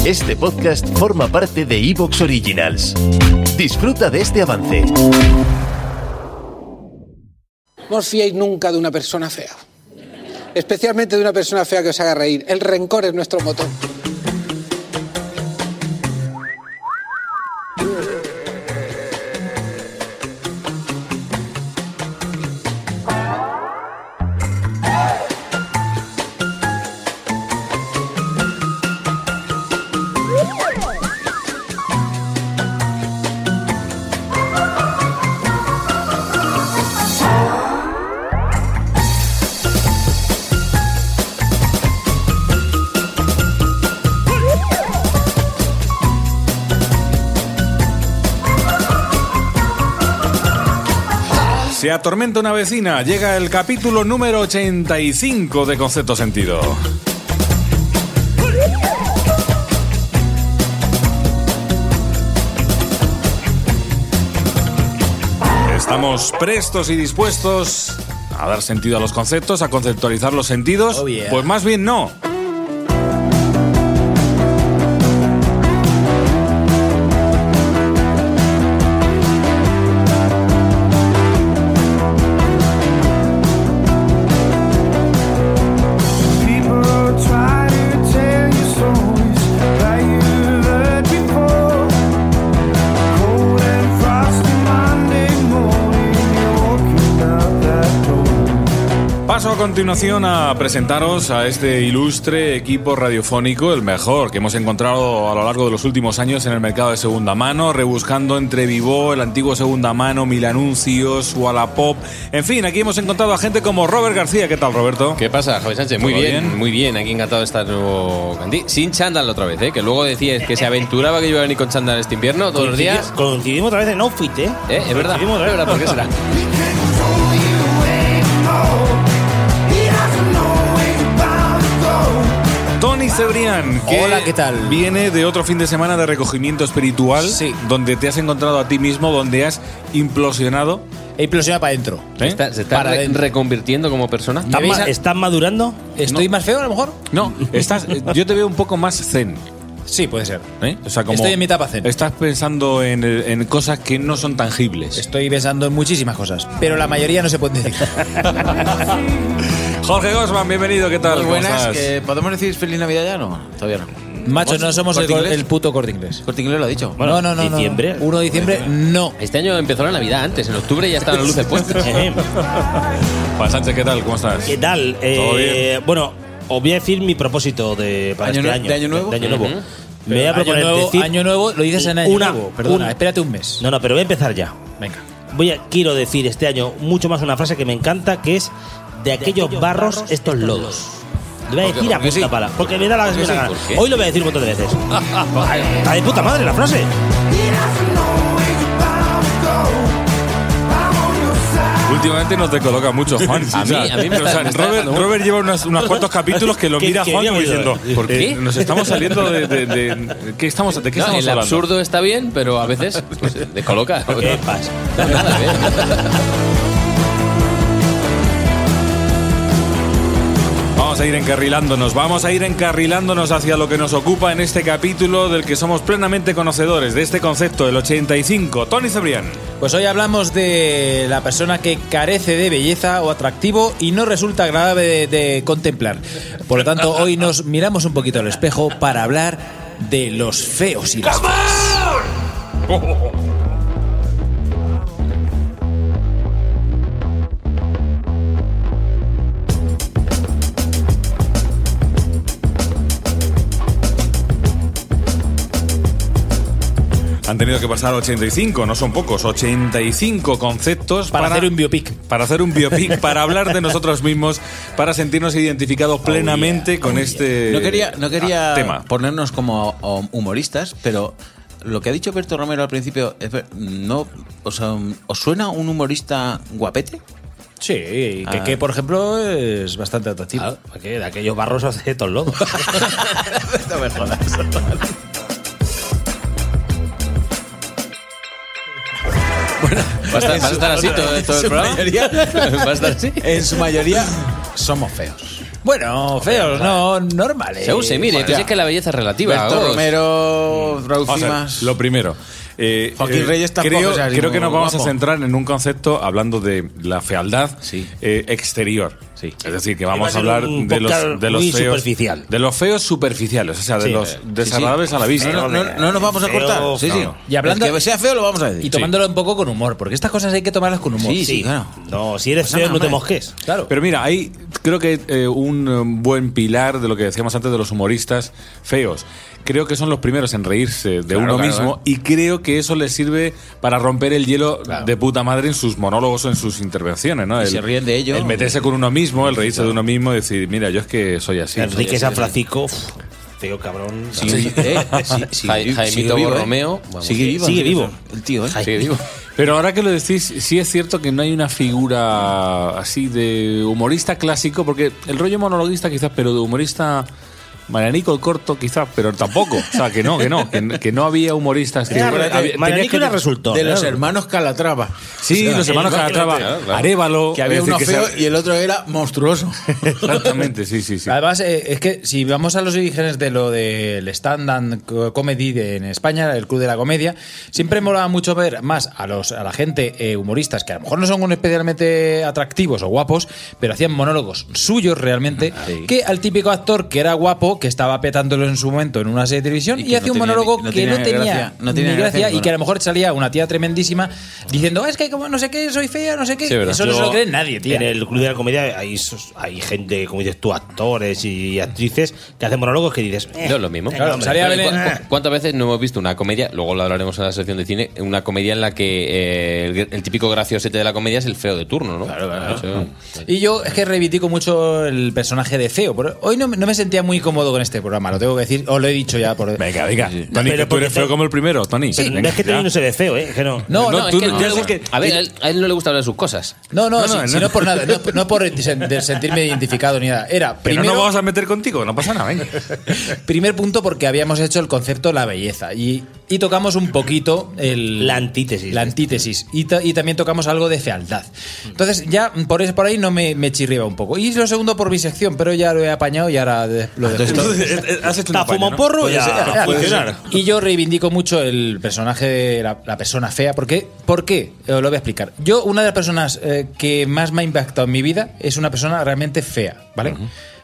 Este podcast forma parte de Evox Originals. Disfruta de este avance. No os fiéis nunca de una persona fea. Especialmente de una persona fea que os haga reír. El rencor es nuestro motor. Se atormenta una vecina. Llega el capítulo número 85 de Concepto Sentido. Estamos prestos y dispuestos a dar sentido a los conceptos, a conceptualizar los sentidos. Oh, yeah. Pues más bien no. Continuación a presentaros a este ilustre equipo radiofónico, el mejor que hemos encontrado a lo largo de los últimos años en el mercado de segunda mano, rebuscando entre Vivo, el antiguo segunda mano, Mil Anuncios, Wallapop. En fin, aquí hemos encontrado a gente como Robert García. ¿Qué tal, Roberto? ¿Qué pasa, Javi Sánchez? Muy ¿Todo bien, bien? muy bien. Aquí encantado de estar nuevo. Sin chándal otra vez, ¿eh? Que luego decías que se aventuraba que yo iba a venir con chándal este invierno todos los días. Coincidimos otra vez en outfit, ¿eh? ¿Eh? Es verdad, otra vez. verdad. ¿Por qué será? Cebrián, que Hola, ¿qué tal? viene de otro fin de semana de recogimiento espiritual, Sí. donde te has encontrado a ti mismo, donde has implosionado. He implosionado para adentro. ¿eh? Está- ¿Se está Para re- adentro. reconvirtiendo como persona? ¿Me ¿Estás, ma- madurando? ¿Estoy más feo a lo mejor? No, estás, eh, yo te veo un poco más zen. Sí, puede ser. ¿eh? O sea, como Estoy en mi etapa zen. Estás pensando en, en cosas que no son tangibles. Estoy pensando en muchísimas cosas, pero la mayoría no se pueden decir. Jorge Gosman, bienvenido, ¿qué tal? Muy ¿Cómo buenas, estás? que ¿podemos decir feliz Navidad ya? No, todavía no. Macho, no somos el, el puto corte inglés. Corte Inglés lo ha dicho. Bueno, no, no, no. no. diciembre. 1 de diciembre, no. Este año empezó la Navidad antes, en octubre ya estaban las luces puestas. Eh, Juan Sánchez, ¿qué tal? ¿Cómo estás? ¿Qué tal? Eh, ¿Todo bien? Bueno, os voy a decir mi propósito de, para ¿Año este año. de año nuevo? De año nuevo. Ujú. Me voy a año, proponer nuevo, decir año nuevo, lo dices en año una- nuevo. Perdona, un- espérate un mes. No, no, pero voy a empezar ya. Venga. Voy a, quiero decir este año mucho más una frase que me encanta, que es de aquellos barros, estos lodos. Lo voy a decir a ¿Por qué punta sí? pala, porque me da la ¿Por qué me da sí? gana. Hoy lo voy a decir un montón de veces. Está de puta madre la frase. Últimamente no te coloca mucho, Juan. A mí- a mí me O está- sea, me está Robert, Robert lleva unos, unos cuantos capítulos que lo mira Juan como diciendo. ¿Por qué? eh, Nos estamos saliendo de... de, de- ¿qué estamos, ¿De qué No, estamos el hablando? absurdo está bien, pero a veces pues, descoloca. ¿Qué pasa? Vamos a ir encarrilándonos, vamos a ir encarrilándonos hacia lo que nos ocupa en este capítulo del que somos plenamente conocedores de este concepto, el 85. Tony Cebrián. Pues hoy hablamos de la persona que carece de belleza o atractivo y no resulta agradable de, de contemplar. Por lo tanto, hoy nos miramos un poquito al espejo para hablar de los feos y las feas. Han tenido que pasar 85, no son pocos, 85 conceptos Para hacer un biopic. Para hacer un biopic, para hablar de nosotros mismos, para sentirnos identificados Oh, plenamente con este No quería, no quería ah, tema. ponernos como um, humoristas, pero lo que ha dicho Berto Romero al principio, no, o sea, ¿os suena un humorista guapete? Sí, que, Ah. que, por ejemplo es bastante atractivo. Claro, porque de aquellos barros hace todos lodos. no me jodas. A estar, va a estar así todo, todo el programa? mayoría- ¿Va a estar así? En su mayoría somos feos. Bueno, feos, no, normales. Se mire, pues es que la belleza es relativa. Berto. Romero, Raúl Vamos a ver, Cimas. lo primero. eh, Joaquín Reyes tampoco creo, es así creo que nos vamos guapo. a centrar en un concepto hablando de la fealdad Sí. eh, exterior. Sí. Es decir, que va vamos a hablar de los, de los feos. superficial. De los feos superficiales, o sea, de Sí, los sí, desagradables a la vista. No, no, no, no nos vamos a Feo, cortar. Sí, sí. no. Y hablando- El que sea feo lo vamos a decir. Y tomándolo un poco con humor, porque estas cosas hay que tomarlas con humor. Sí, sí, claro. No, si eres Pasa feo, no te mosques. Claro. Pero mira, hay creo que eh, un eh, buen pilar de lo que decíamos antes de los humoristas feos. Creo que son los primeros en reírse de Claro, uno claro, mismo claro. y creo que eso les sirve para romper el hielo de puta madre en sus monólogos o en sus intervenciones, ¿no? Se ríen de ello. El meterse con uno mismo, el reírse de uno mismo y decir, mira, yo es que soy así. Enrique San Francisco, feo cabrón. Sí, eh, sí, sí, Jai- sigue Jaimito vivo, ¿eh? Borromeo, vamos. Sigue vivo. Sigue vivo. El tío, ¿eh? Sí, digo. Pero ahora que lo decís, sí es cierto que no hay una figura así de humorista clásico, porque el rollo monologuista quizás, pero de humorista Marianico el corto quizás, pero tampoco. O sea, que no, que no, que, que no había humoristas que... Había- eh, Marianico era resultón, De los claro. hermanos Calatrava. Sí, O sea, los hermanos Calatrava, claro, claro. Arevalo... Que había uno feo y el otro era monstruoso. Exactamente, sí, sí, sí. Además, eh, es que si vamos a los orígenes de lo del stand-up co- comedy de- en España, el Club de la Comedia, siempre mola mucho ver más a los a la gente eh, humoristas que a lo mejor no son especialmente atractivos o guapos, pero hacían monólogos suyos realmente, que al típico actor que era guapo, que estaba petándolo en su momento en una serie de televisión Y y, hacía no un tenía monólogo ni- no que tenía no tenía, gracia, no tenía ni gracia gracia, y que a lo mejor salía una tía tremendísima diciendo, es que como no sé qué, soy fea, no sé qué. Sí. Eso no se lo cree nadie, tío. En el Club de la Comedia hay, hay gente, como dices tú, actores y actrices que hacen monólogos que dices. eh, No es lo mismo. Claro, hombre. salía ¿cu- cu- ¿Cuántas veces no hemos visto una comedia? Luego lo hablaremos en la sección de cine. Una comedia en la que eh, el, el típico graciosete de la comedia es el feo de turno, ¿no? Claro, claro. Y yo es que reivindico mucho el personaje de feo. pero hoy no, me- no me sentía muy cómodo con este programa, lo tengo que decir. Os lo he dicho ya. Por... Venga, venga. Tony, Pero que tú eres feo te- como el primero, Tony. Sí, Venga, es que. Tony no se ve feo, ¿eh? Que no. No, No, no, es tú que no- no que- a ver, a él, a él no le gusta hablar de sus cosas. no, no, No, si, no, si no. no por nada, no, no por sentirme identificado ni nada. Era no primero, nos vamos a meter contigo, no pasa nada, venga. primer punto porque habíamos hecho el concepto la belleza y, y tocamos un poquito el, La antítesis. La antítesis. Y, ta- y también tocamos algo de fealdad. Entonces ya por, eso- por ahí no me, me chirriba un poco. Y lo segundo por mi sección, pero ya lo he apañado y ahora de- lo dejo. Entonces, eh, eh, has hecho un ¿Te apaño, fuma un ¿no? porro? Ya, ya. Y yo reivindico mucho el personaje de la, la persona fea. ¿Por qué? ¿Por qué? Eh, Os lo voy a explicar. Yo, una de las personas eh, que más me ha impactado en mi vida es una persona realmente fea, ¿vale?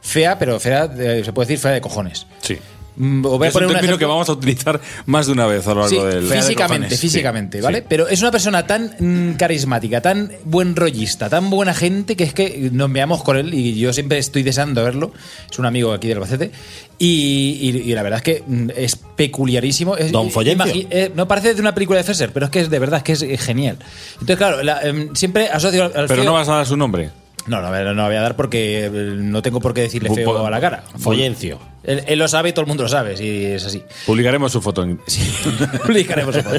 Fea, pero fea, eh, se puede decir fea de cojones. Sí. Mm, voy a Es un poner un término ejemplo. que vamos a utilizar más de una vez a lo Sí, largo del. físicamente, Sí, físicamente, sí. ¿vale? Pero es una persona tan mm, carismática, tan buen rollista, tan buena gente que es que nos veamos con él y yo siempre estoy deseando verlo. Es un amigo aquí del Albacete y, y- y la verdad es que mm, es peculiarísimo. Es- Don eh, no parece de una película de Fesser, pero es que es de verdad es que es genial. Entonces, claro, la, em, siempre asocio al Pero feo- no vas a dar su nombre. no, no, no, no voy a dar porque eh, no tengo por qué decirle feo a la cara. Follencio. Él, él lo sabe y todo el mundo lo sabe, si es así. Publicaremos su foto en. Publicaremos eso.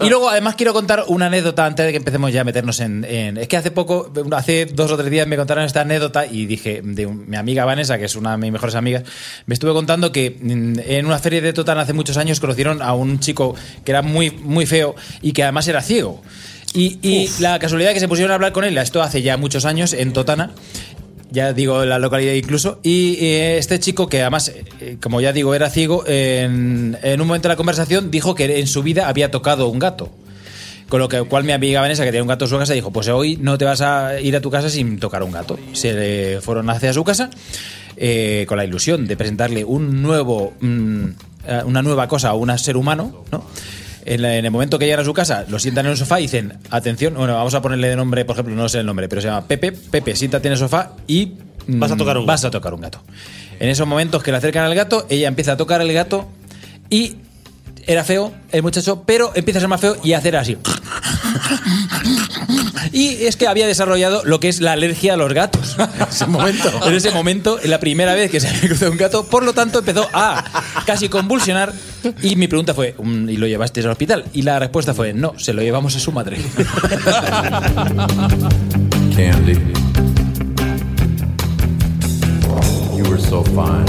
Y luego, además, quiero contar una anécdota antes de que empecemos ya a meternos en, en- Es que hace poco, hace dos o tres días, me contaron esta anécdota y dije, de un- mi amiga Vanessa, que es una de mis mejores amigas, me estuve contando que mm, en una feria de Totana hace muchos años conocieron a un chico que era muy, muy feo y que además era ciego. Y, y la casualidad que se pusieron a hablar con él, esto hace ya muchos años, en Totana, ya digo la localidad incluso. Y eh, este chico, que además, eh, como ya digo, era ciego, en, en un momento de la conversación dijo que en su vida había tocado un gato. Con lo que, cual mi amiga Vanessa, que tenía un gato en su casa, dijo, pues hoy no te vas a ir a tu casa sin tocar un gato. Se le fueron hacia su casa eh, con la ilusión de presentarle un nuevo, mm, eh, una nueva cosa a un ser humano, ¿no? En, la- en el momento que llegan a su casa, lo sientan en el sofá y dicen, atención, bueno, vamos a ponerle de nombre, por ejemplo, no sé el nombre, pero se llama Pepe, Pepe, siéntate en el sofá y mm, Vas a tocar un vas a tocar un gato. En esos momentos que le acercan al gato, ella empieza a tocar el gato y Era feo el muchacho, pero empieza a ser más feo y a hacer así. Y es que había desarrollado lo que es la alergia a los gatos. En ese momento. En ese momento, la primera vez que se había cruzado un gato, por lo tanto empezó a casi convulsionar. Y mi pregunta fue, "Mm, ¿y lo llevaste al hospital? Y la respuesta fue, no, se lo llevamos a su madre. Candy. You were so fine.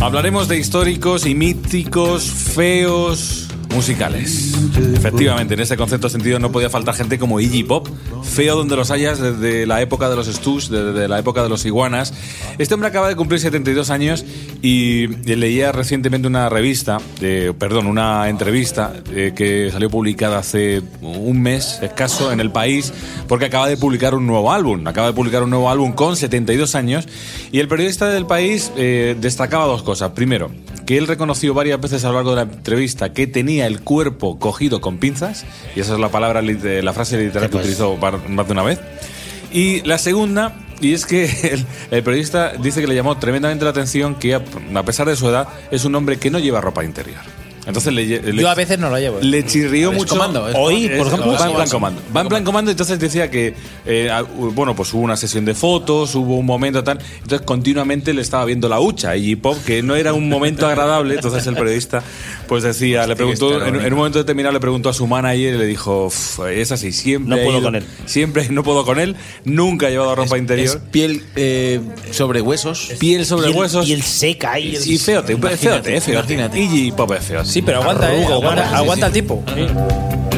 Hablaremos de históricos y míticos feos musicales. Efectivamente, en ese concepto sentido no podía faltar gente como Iggy Pop, feo donde los hayas desde la época de los Stush, desde la época de los Iguanas. Este hombre acaba de cumplir 72 años y leía recientemente una revista, eh, perdón, una entrevista eh, que salió publicada hace un mes escaso en El País, porque acaba de publicar un nuevo álbum. Acaba de publicar un nuevo álbum con 72 años y el periodista del País eh, destacaba dos cosas. Primero, que él reconoció varias veces a lo largo de la entrevista que tenía el cuerpo cogido con pinzas, y esa es la palabra, la frase literal que utilizó más de una vez. Y la segunda, y es que el, el periodista dice que le llamó tremendamente la atención que, a pesar de su edad, es un hombre que no lleva ropa interior. Entonces le, lle- le- Yo a veces no lo llevo. ¿eh? le chirrió mucho. comando, Hoy, Es- por ejemplo, va en plan comando. Va en plan comando, entonces decía que, eh, bueno, pues hubo una sesión de fotos, hubo un momento tal, entonces continuamente le estaba viendo la hucha y Pop, que no era un momento agradable, entonces el periodista, pues decía, le preguntó, en, un momento determinado le preguntó a su manager y le dijo, "Uf, es así, siempre. No he puedo ido- con él". Siempre no puedo con él, nunca ha llevado ropa Es interior. piel eh, sobre huesos. Piel sobre y el, huesos. Y el seca y y feote, feote, feote. imagínate. Iggy Pop es feo. Sí, pero aguanta, ¿eh? Aguanta, aguanta, sí, sí. el tipo. I've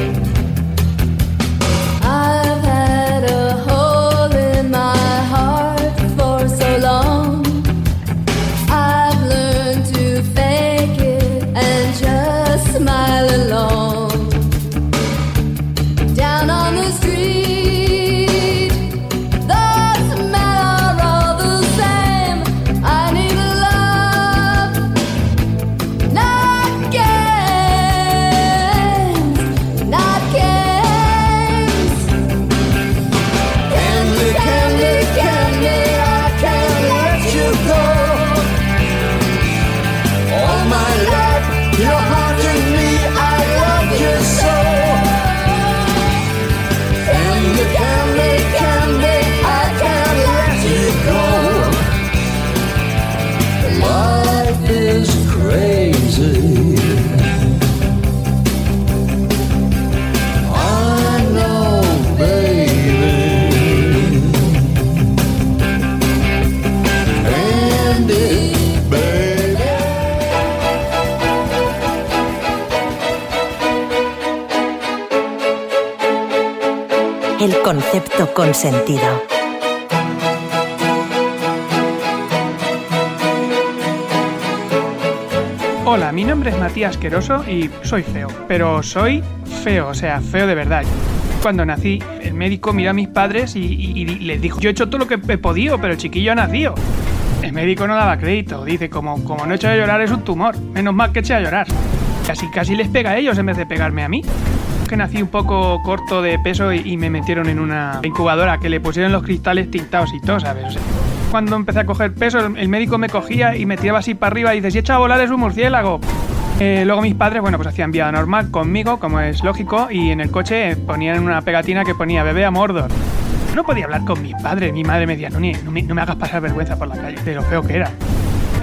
Concepto consentido. Hola, mi nombre es Matías Queroso y soy feo, pero soy feo, o sea, feo de verdad. Cuando nací, el médico miró a mis padres y, y- les dijo, yo he hecho todo lo que he podido, pero el chiquillo ha nacido. El médico no daba crédito, dice, como, como no he hecho a llorar es un tumor, menos mal que eché a llorar. Casi casi les pega a ellos en vez de pegarme a mí. Nací un poco corto de peso y, me metieron en una incubadora que le pusieron los cristales tintados y todo, ¿sabes? O cuando empecé a coger peso, el, médico me cogía y me tiraba así para arriba y dice, si echa a volar es un murciélago. Eh, luego mis padres, bueno, pues hacían vida normal conmigo, como es lógico, y en el coche ponían una pegatina que ponía bebé a Mordor. No podía hablar con mis padres, mi madre me decía, no, no, me, no me hagas pasar vergüenza por la calle, de lo feo que era.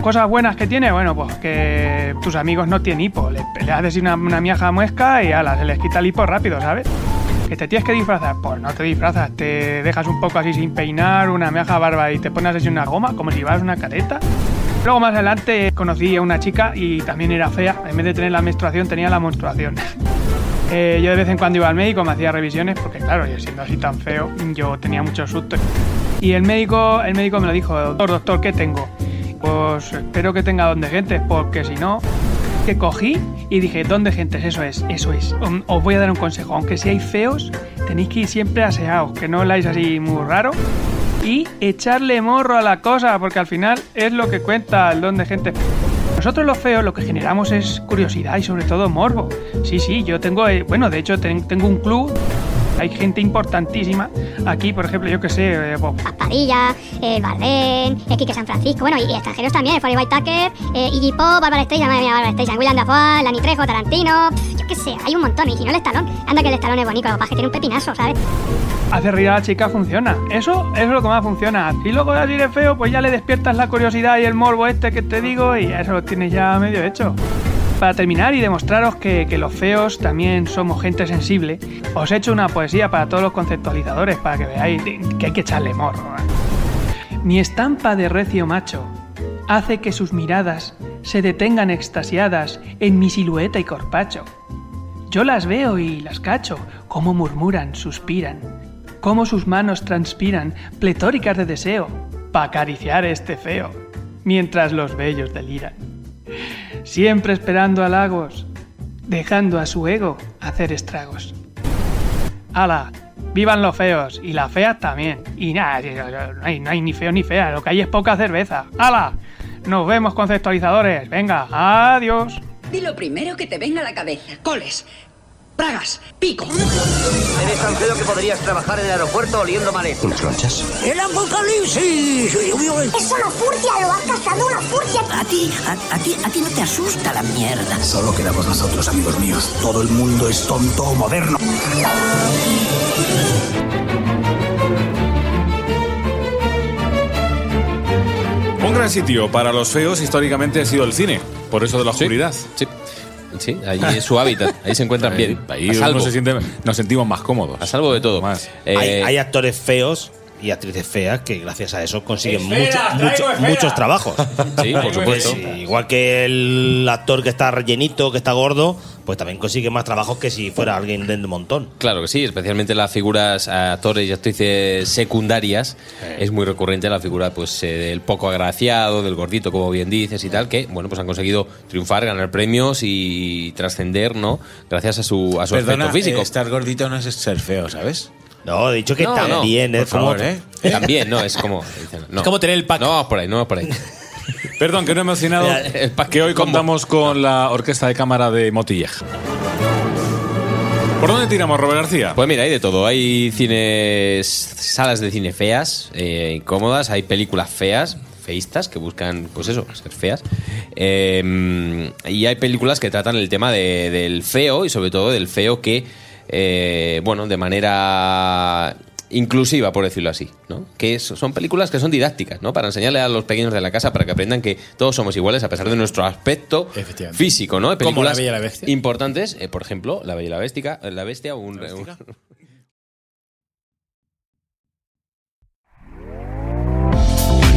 Cosas buenas que tiene, bueno, pues que tus amigos no tienen hipo, le, le haces una, una miaja muesca y ala, se les quita el hipo rápido, ¿sabes? ¿Que te tienes que disfrazar? Pues no te disfrazas, te dejas un poco así sin peinar, una miaja barba y te pones así una goma, como si llevaras una careta. Luego más adelante conocí a una chica y también era fea, en vez de tener la menstruación tenía la menstruación. Eh, yo de vez en cuando iba al médico, me hacía revisiones, porque claro, yo siendo así tan feo, yo tenía muchos sustos. Y el médico, el médico me lo dijo, doctor, doctor, ¿qué tengo? Pues espero que tenga don de gentes, porque si no, que cogí y dije, don de gentes, eso es, eso es. Os voy a dar un consejo, aunque seáis feos, tenéis que ir siempre aseados, que no oláis así muy raro. Y echarle morro a la cosa, porque al final es lo que cuenta el don de gente. Nosotros los feos lo que generamos es curiosidad y sobre todo morbo. Sí, sí, yo tengo, eh, bueno, de hecho ten- tengo un club Hay gente importantísima aquí, por ejemplo, yo que sé, eh, pues, Padilla, el Bardem, el Quique San Francisco, bueno, y, y extranjeros también, el Forrest Whitaker, eh, Iggy Pop, Barbara Streisand, madre mía, Barbara Streisand, William Dafoe, Lani Trejo, Tarantino, yo qué sé, hay un montón, y si no el estalón, anda que el estalón es bonito, papá, que tiene un pepinazo, ¿sabes? hacer reír a la chica funciona. Eso, eso es lo que más funciona. Y luego ya si eres feo, pues ya le despiertas la curiosidad y el morbo este que te digo y eso lo tienes ya medio hecho. Para terminar y demostraros que, los feos también somos gente sensible, os he hecho una poesía para todos los conceptualizadores para que veáis que hay que echarle morro. Mi estampa de recio macho hace que sus miradas se detengan extasiadas en mi silueta y corpacho. Yo las veo y las cacho, cómo murmuran, suspiran, cómo sus manos transpiran, pletóricas de deseo, pa' acariciar este feo, mientras los bellos deliran. Siempre esperando halagos, dejando a su ego hacer estragos. ¡Hala! ¡Vivan los feos! Y las feas también. Y nada, no hay, ni feo ni fea, lo que hay es poca cerveza. ¡Hala! Nos vemos conceptualizadores. Venga, adiós. Di lo primero que te venga a la cabeza. Coles, pragas, pico. Eres tan feo que podrías trabajar en el aeropuerto oliendo maletas. ¿Unas lonchas? ¡El apocalipsis! Es una furcia, lo has cazado una furcia. A ti, a, a ti, a ti no te asusta la mierda. Solo quedamos nosotros, amigos míos. Todo el mundo es tonto o moderno. Un gran sitio para los feos históricamente ha sido el cine, por eso de la oscuridad. Sí. Sí, ahí es su hábitat, ahí se encuentran bien. ahí a uno se siente- nos sentimos más cómodos. A salvo de todo. Eh, hay, hay actores feos y actrices feas que gracias a eso consiguen Esfera, mucho- traigo mucho- esfera. muchos trabajos. Sí, por supuesto. Pues, sí, igual que el actor que está rellenito, que está gordo, pues también consigue más trabajos que si fuera alguien del montón. Claro que sí, especialmente las figuras eh, actores y actrices secundarias. Es muy recurrente la figura pues eh, del poco agraciado, del gordito, como bien dices y tal, que bueno pues han conseguido triunfar, ganar premios y trascender, ¿no? Gracias a su, a su Perdona, aspecto físico. eh, estar gordito no es ser feo, ¿sabes? No, he dicho que también, Por es como- favor, ¿eh? También, no, es como. No. Es como tener el pack. No vamos por ahí, no vamos por ahí. Perdón, que no he mencionado pack que hoy contamos con la Orquesta de Cámara de Motilleja. ¿Por dónde tiramos, Robert García? Pues mira, hay de todo. Hay cines, salas de cine feas, eh, incómodas, hay películas feas, feístas, que buscan, pues eso, ser feas. Eh, y hay películas que tratan el tema de- del feo y sobre todo del feo que, eh, bueno, de manera inclusiva, por decirlo así, ¿no? Que es- son películas que son didácticas, ¿no? Para enseñarle a los pequeños de la casa para que aprendan que todos somos iguales a pesar de nuestro aspecto físico, ¿no? Como La Bella y la Bestia. importantes, eh, por ejemplo, La Bella y la Bestia, la bestia o un- un